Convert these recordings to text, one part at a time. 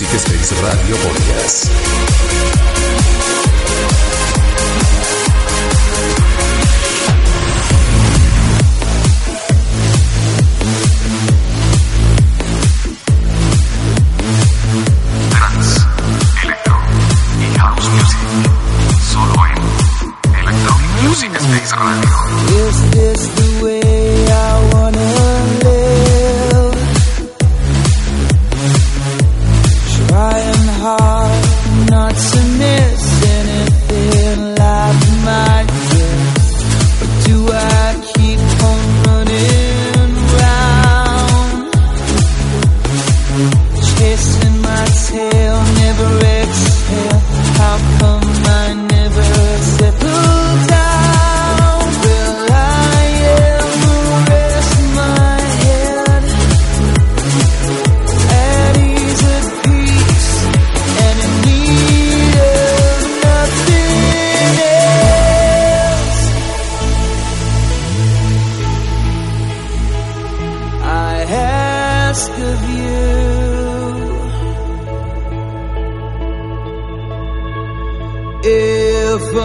Music Space Radio Podcast. Electro y House Music. Solo en Electronic Music Space Radio. Ask of you. If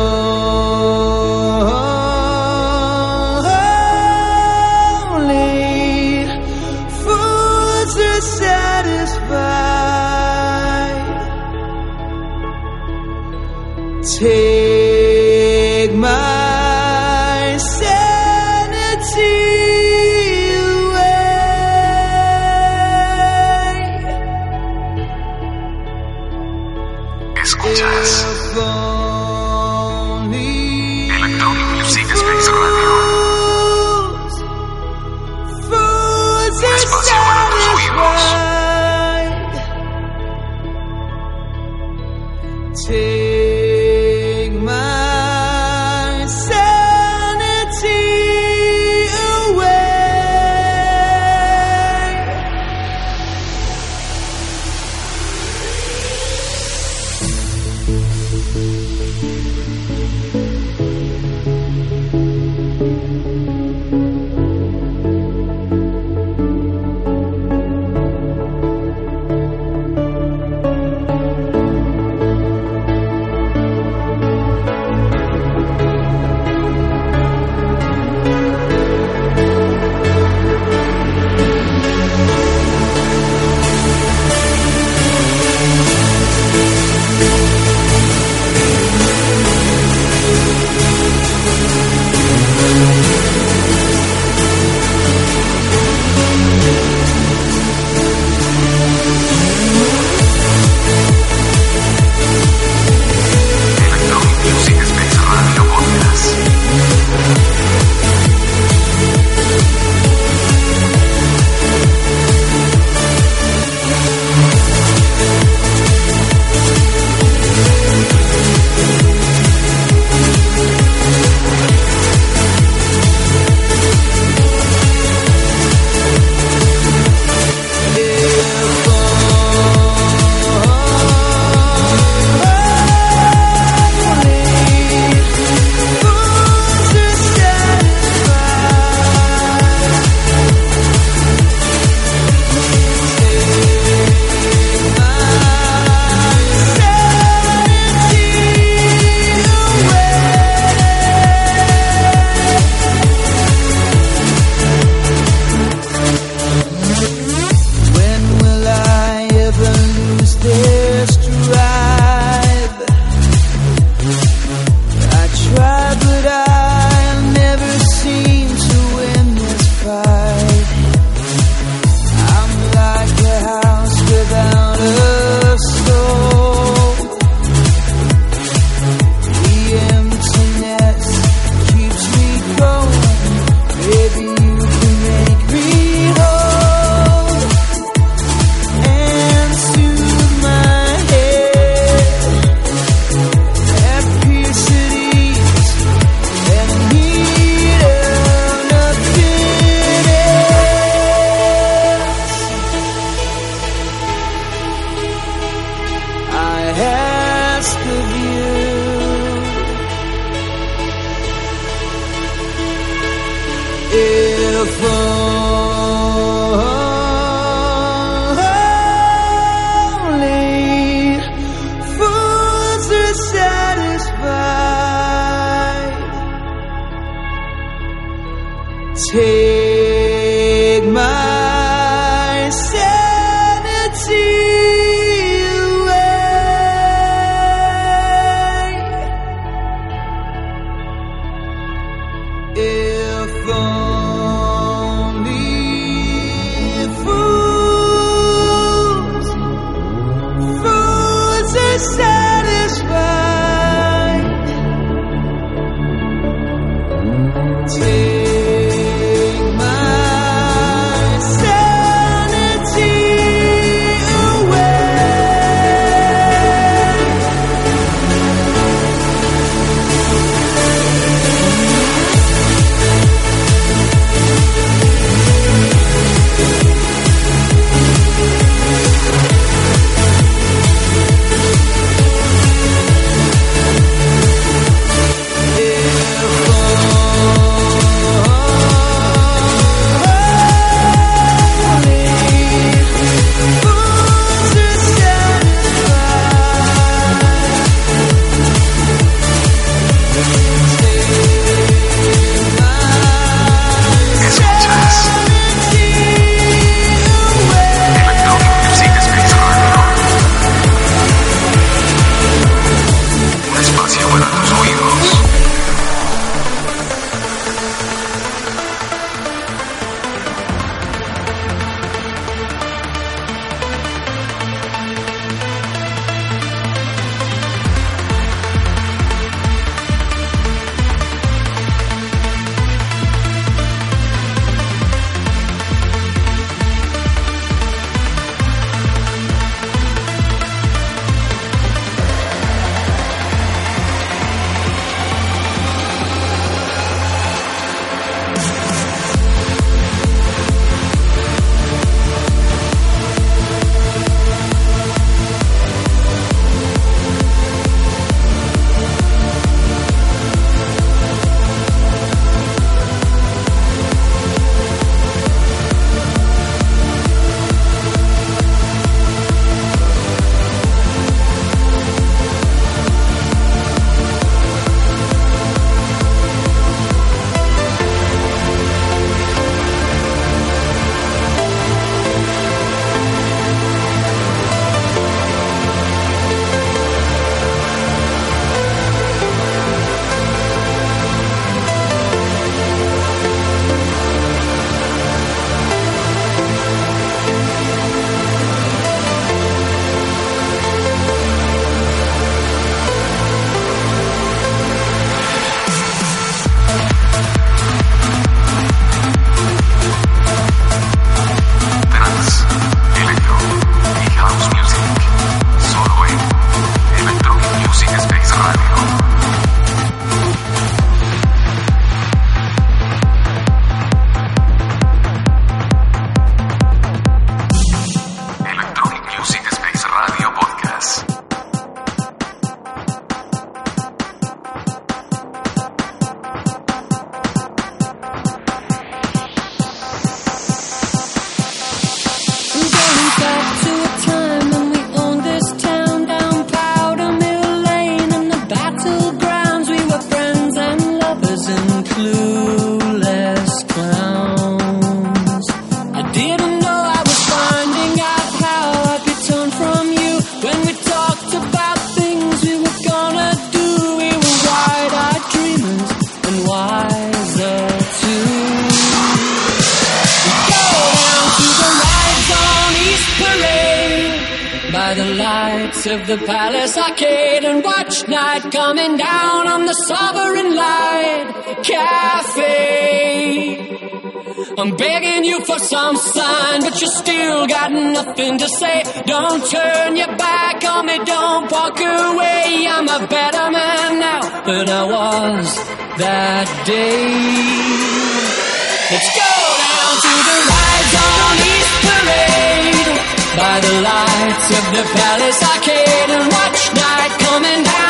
some sign, but you still got nothing to say. Don't turn your back on me, don't walk away. I'm a better man now than I was that day. Let's go down to the rides on East Parade by the lights of the Palace Arcade and watch night coming down.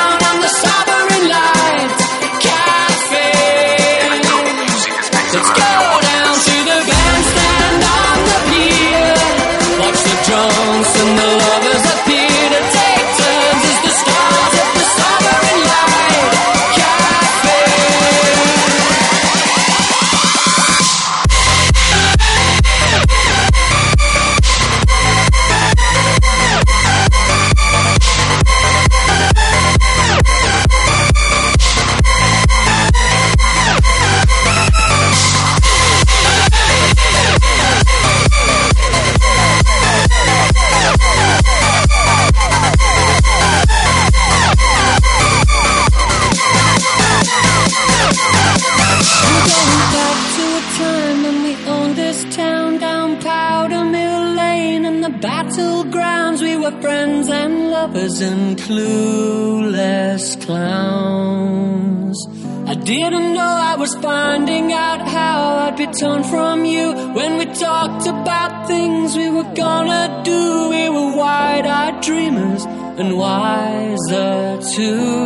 turn from you. When we talked about things we were gonna do, we were wide eyed dreamers and wiser too.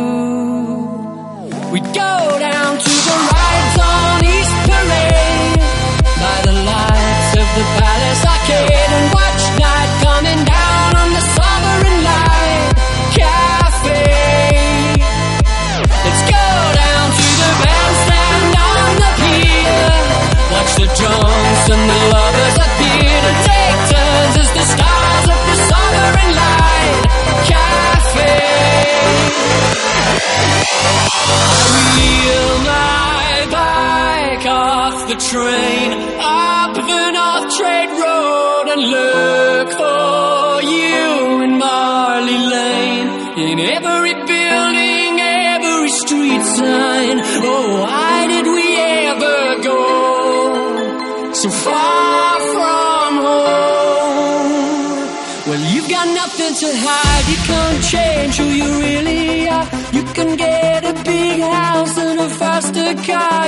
Wheel my bike off the train, up the North Road, and look for you in Marley Lane. In every building, every street sign. Oh, why did we ever go so far from home? Well, you've got nothing to hide, you can't change. Yeah.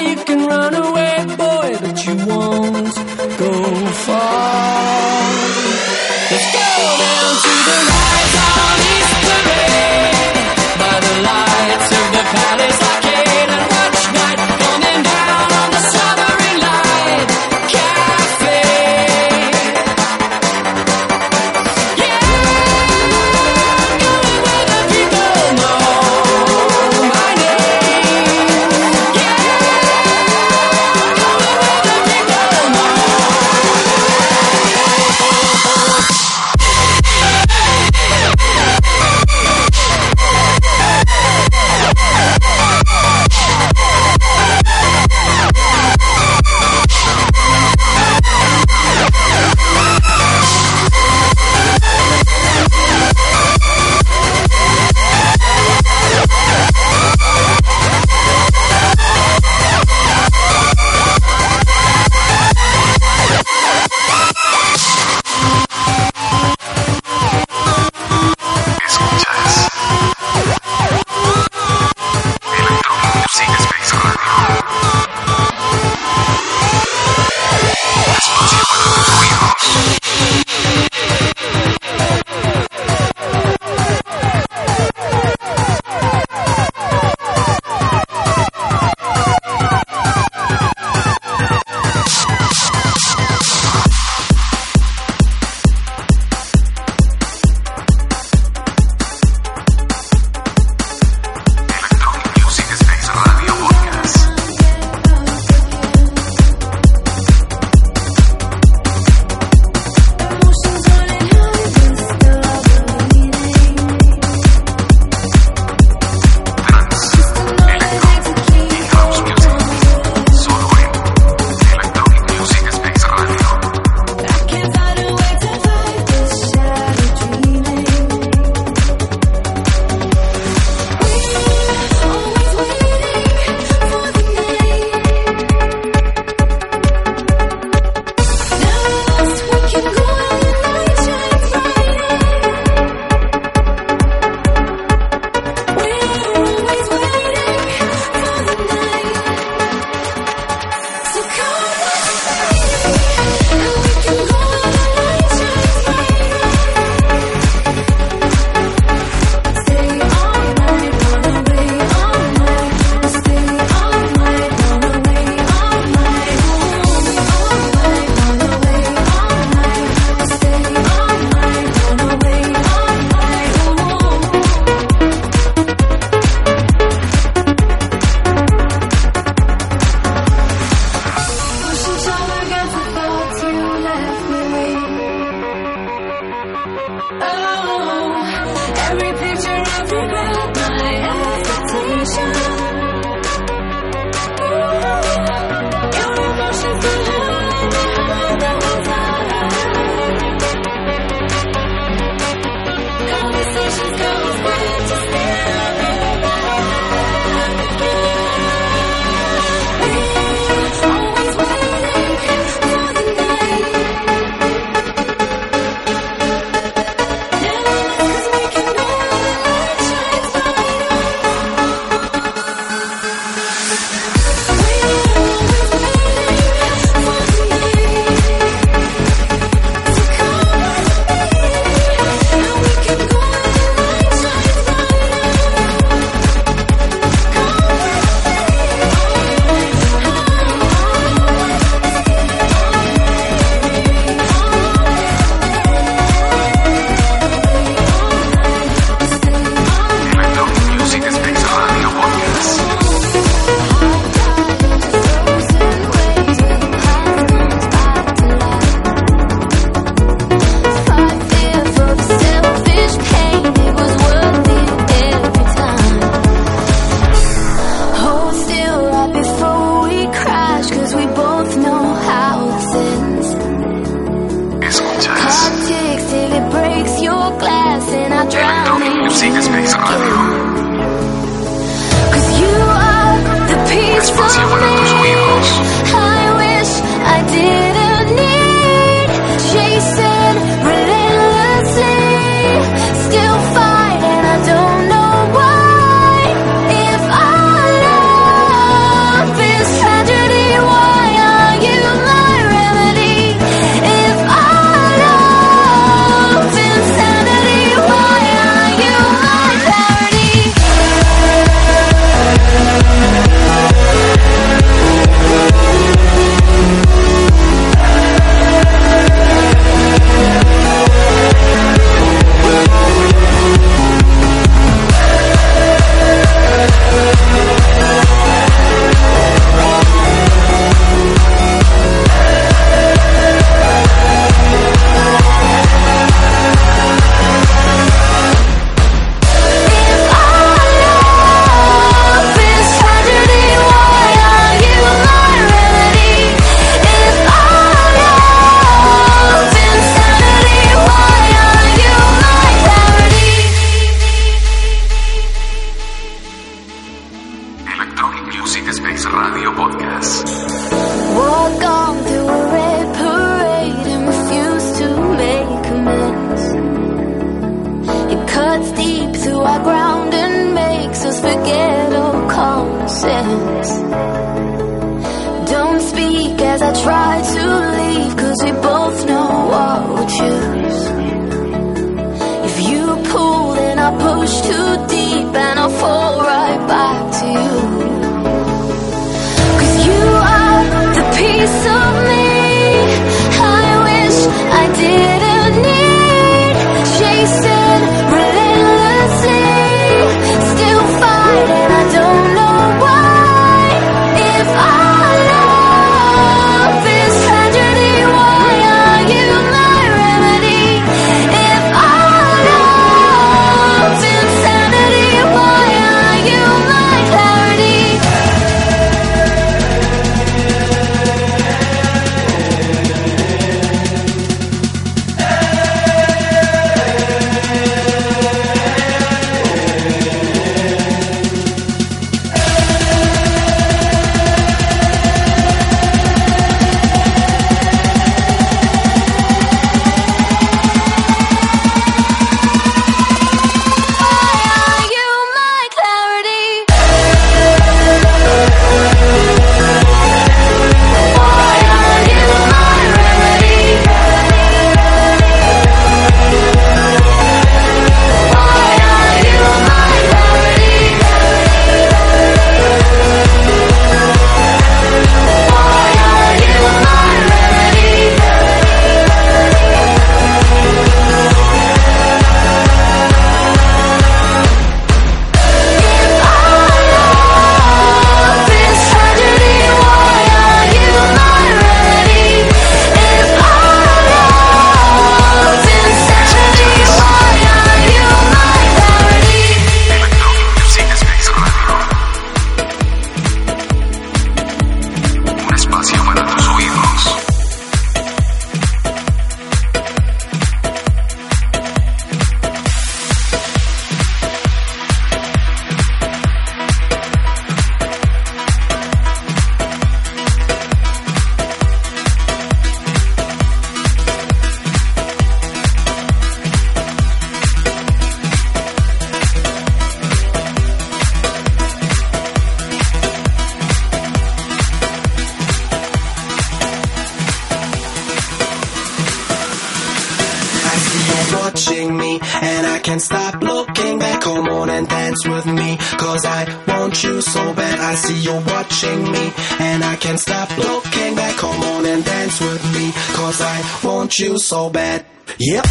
so bad. I see you watching me, and I can't stop looking back. Come on and dance with me, cause I want you so bad. Yep.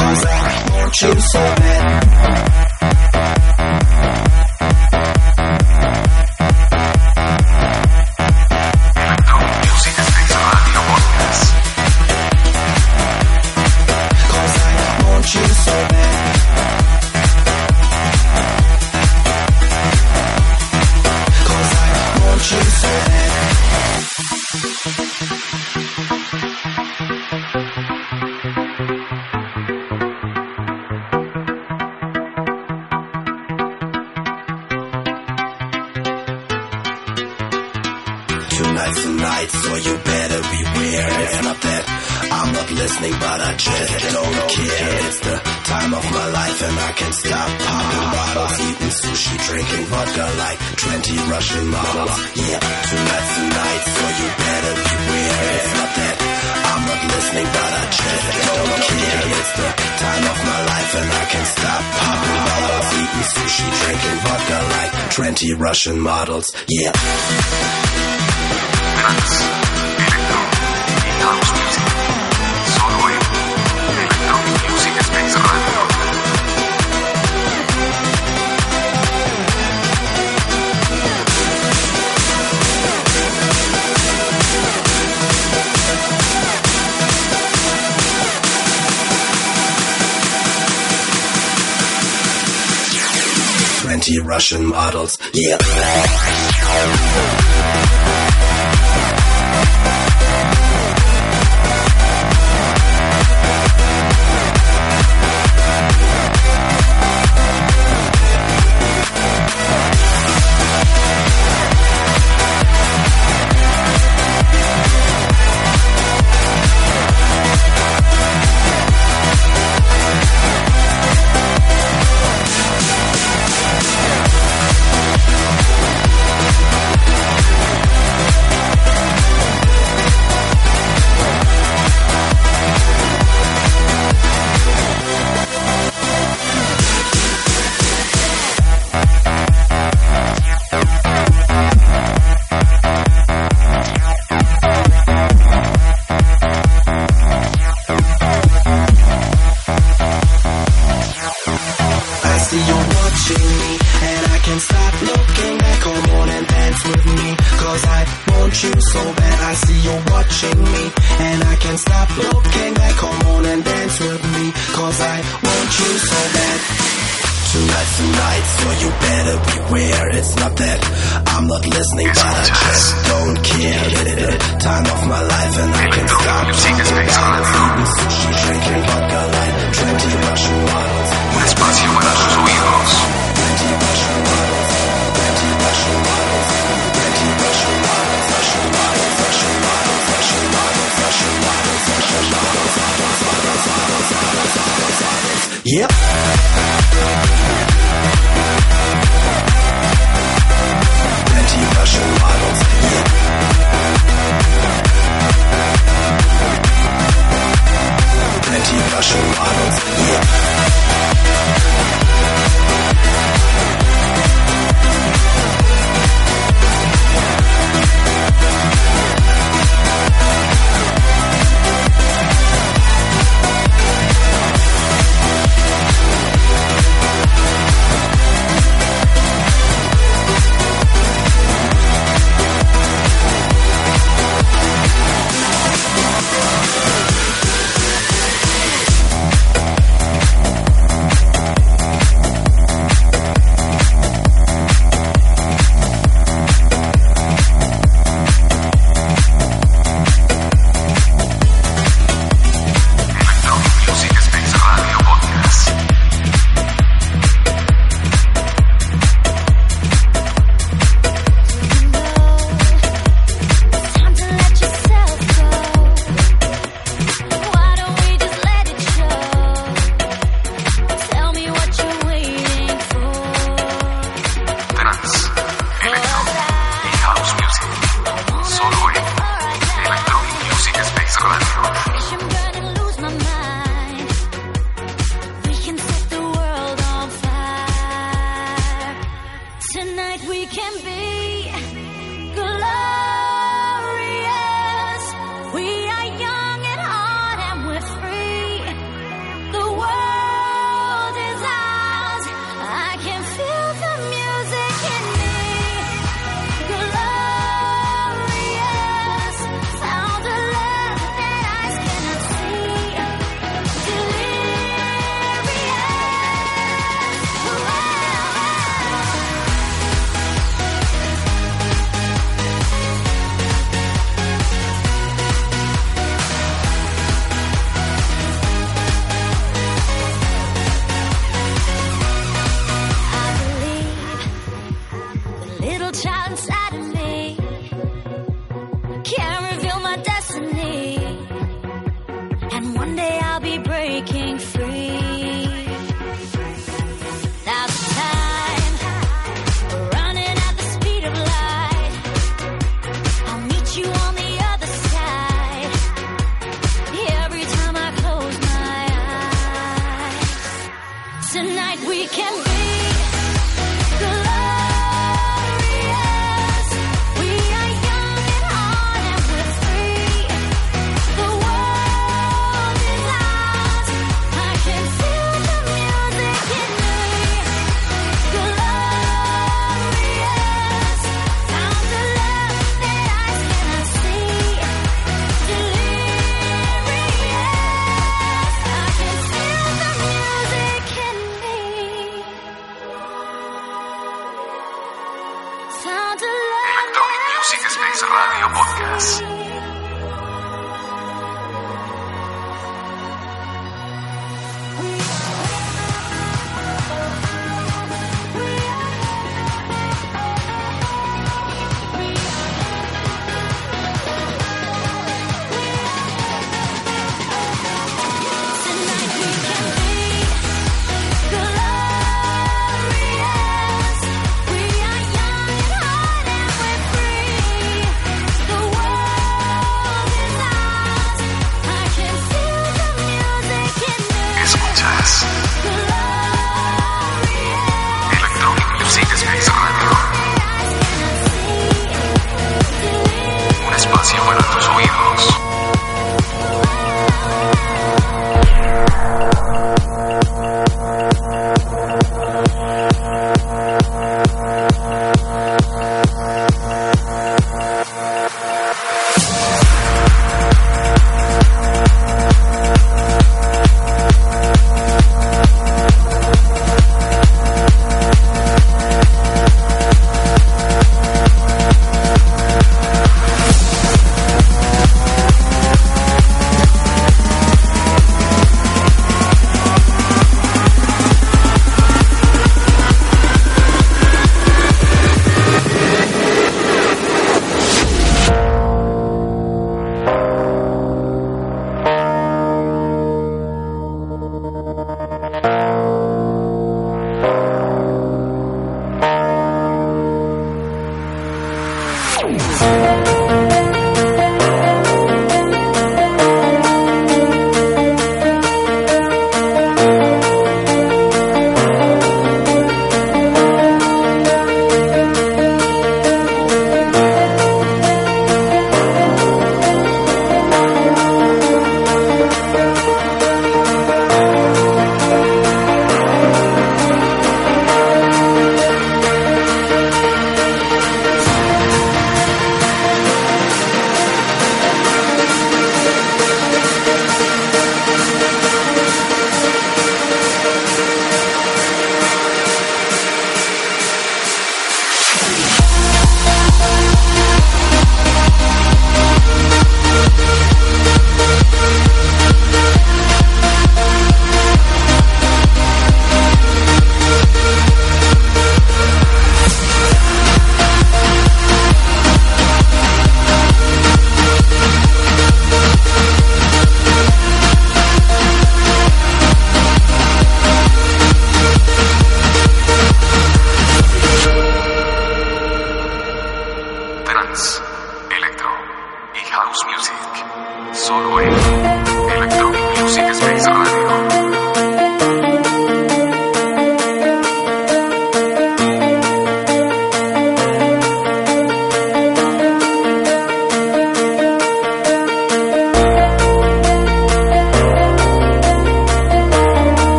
Cause I want you so bad. Yeah. it's not that I'm not listening, but I just don't care. Time off my life.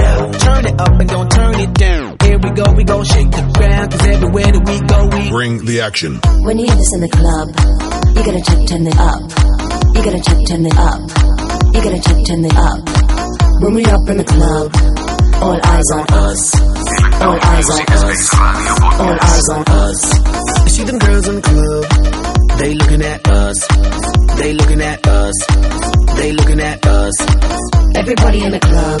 Hey, yo. Turn it up and don't turn it down. Here we go, we gon' shake the ground. Cause everywhere that we go, we Bring the action. When you hear this in the club, you gotta turn, turn it up. You gotta turn, turn it up. You gotta turn, turn it up. When we up in the club, all eyes on us. All eyes on us. All eyes on us. You see them girls in the club, they looking at us. They looking at us. They looking at us. Everybody in the club,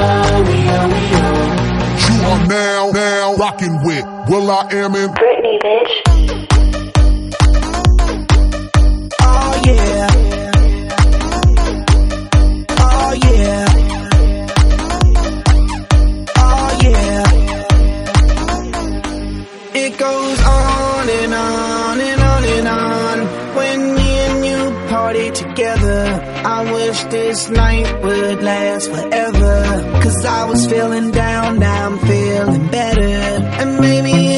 are now, now rocking with will.i.am in Britney, bitch. Oh yeah. This night would last forever. Cause I was feeling down, now I'm feeling better. And maybe